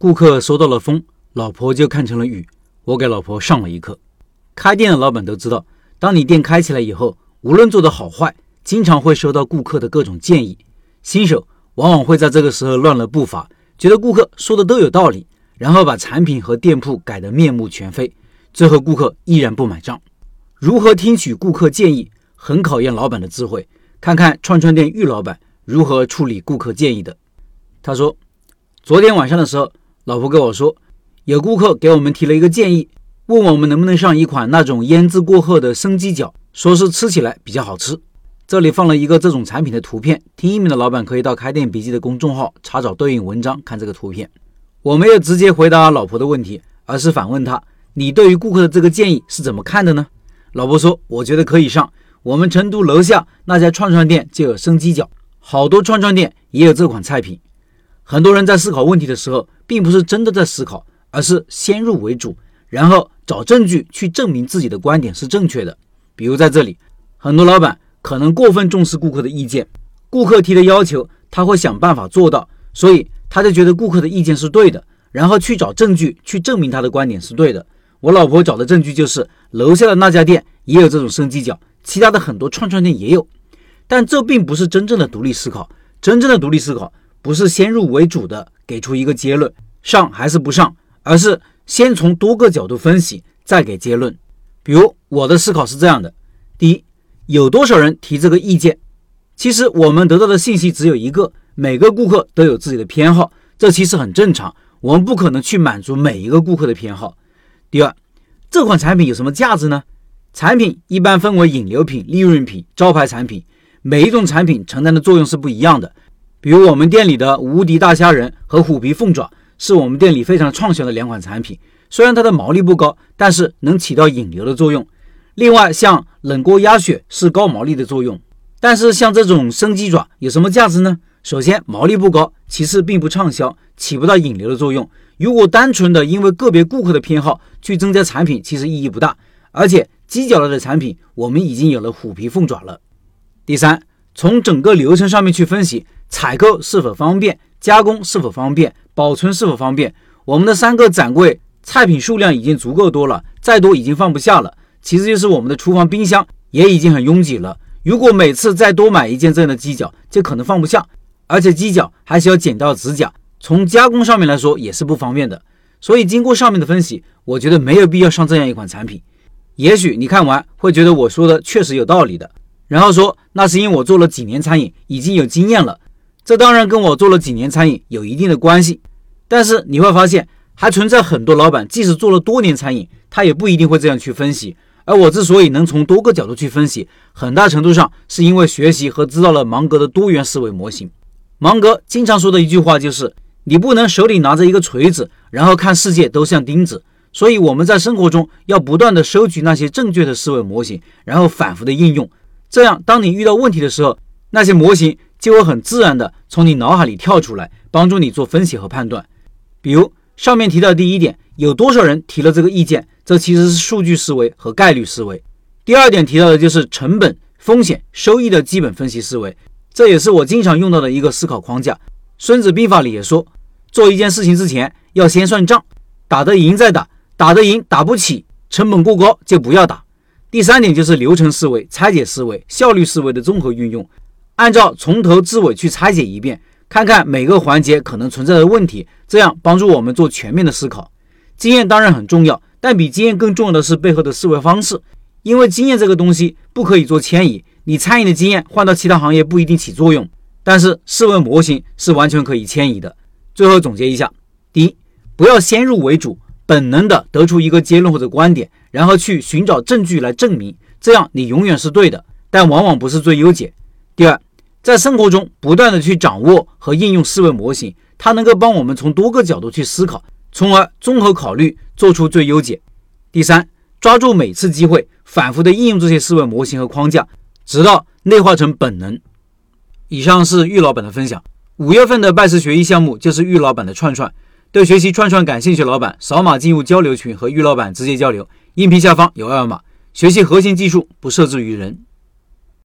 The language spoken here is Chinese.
顾客收到了风，老婆就看成了雨。我给老婆上了一课。开店的老板都知道，当你店开起来以后，无论做得好坏，经常会收到顾客的各种建议。新手往往会在这个时候乱了步伐，觉得顾客说的都有道理，然后把产品和店铺改得面目全非，最后顾客依然不买账。如何听取顾客建议，很考验老板的智慧。看看串串店玉老板如何处理顾客建议的。他说，昨天晚上的时候，老婆跟我说，有顾客给我们提了一个建议，问我们能不能上一款那种腌制过后的生鸡脚，说是吃起来比较好吃。这里放了一个这种产品的图片，听音频的老板可以到开店笔记的公众号查找对应文章看这个图片。我没有直接回答老婆的问题，而是反问他：“你对于顾客的这个建议是怎么看的呢？”老婆说：“我觉得可以上。”我们成都楼下那家串串店就有生鸡脚，好多串串店也有这款菜品。很多人在思考问题的时候，并不是真的在思考，而是先入为主，然后找证据去证明自己的观点是正确的。比如在这里，很多老板可能过分重视顾客的意见，顾客提的要求他会想办法做到，所以他就觉得顾客的意见是对的，然后去找证据去证明他的观点是对的。我老婆找的证据就是楼下的那家店也有这种生鸡脚。其他的很多串串店也有，但这并不是真正的独立思考。真正的独立思考不是先入为主的给出一个结论上还是不上，而是先从多个角度分析再给结论。比如我的思考是这样的：第一，有多少人提这个意见？其实我们得到的信息只有一个，每个顾客都有自己的偏好，这其实很正常。我们不可能去满足每一个顾客的偏好。第二，这款产品有什么价值呢？产品一般分为引流品、利润品、招牌产品，每一种产品承担的作用是不一样的。比如我们店里的无敌大虾仁和虎皮凤爪，是我们店里非常畅销的两款产品。虽然它的毛利不高，但是能起到引流的作用。另外，像冷锅鸭血是高毛利的作用，但是像这种生鸡爪有什么价值呢？首先毛利不高，其次并不畅销，起不到引流的作用。如果单纯的因为个别顾客的偏好去增加产品，其实意义不大，而且。鸡脚类的产品，我们已经有了虎皮凤爪了。第三，从整个流程上面去分析，采购是否方便，加工是否方便，保存是否方便。我们的三个展柜菜品数量已经足够多了，再多已经放不下了。其次就是我们的厨房冰箱也已经很拥挤了。如果每次再多买一件这样的鸡脚，就可能放不下，而且鸡脚还需要剪掉指甲，从加工上面来说也是不方便的。所以经过上面的分析，我觉得没有必要上这样一款产品。也许你看完会觉得我说的确实有道理的，然后说那是因为我做了几年餐饮，已经有经验了。这当然跟我做了几年餐饮有一定的关系，但是你会发现还存在很多老板，即使做了多年餐饮，他也不一定会这样去分析。而我之所以能从多个角度去分析，很大程度上是因为学习和知道了芒格的多元思维模型。芒格经常说的一句话就是：你不能手里拿着一个锤子，然后看世界都像钉子。所以我们在生活中要不断的收集那些正确的思维模型，然后反复的应用，这样当你遇到问题的时候，那些模型就会很自然地从你脑海里跳出来，帮助你做分析和判断。比如上面提到第一点，有多少人提了这个意见，这其实是数据思维和概率思维。第二点提到的就是成本、风险、收益的基本分析思维，这也是我经常用到的一个思考框架。孙子兵法里也说，做一件事情之前要先算账，打得赢再打。打得赢打不起，成本过高就不要打。第三点就是流程思维、拆解思维、效率思维的综合运用，按照从头至尾去拆解一遍，看看每个环节可能存在的问题，这样帮助我们做全面的思考。经验当然很重要，但比经验更重要的是背后的思维方式，因为经验这个东西不可以做迁移。你餐饮的经验换到其他行业不一定起作用，但是思维模型是完全可以迁移的。最后总结一下：第一，不要先入为主。本能的得出一个结论或者观点，然后去寻找证据来证明，这样你永远是对的，但往往不是最优解。第二，在生活中不断的去掌握和应用思维模型，它能够帮我们从多个角度去思考，从而综合考虑做出最优解。第三，抓住每次机会，反复的应用这些思维模型和框架，直到内化成本能。以上是玉老板的分享。五月份的拜师学艺项目就是玉老板的串串。对学习串串感兴趣老板，扫码进入交流群和玉老板直接交流。音频下方有二维码。学习核心技术，不设置于人。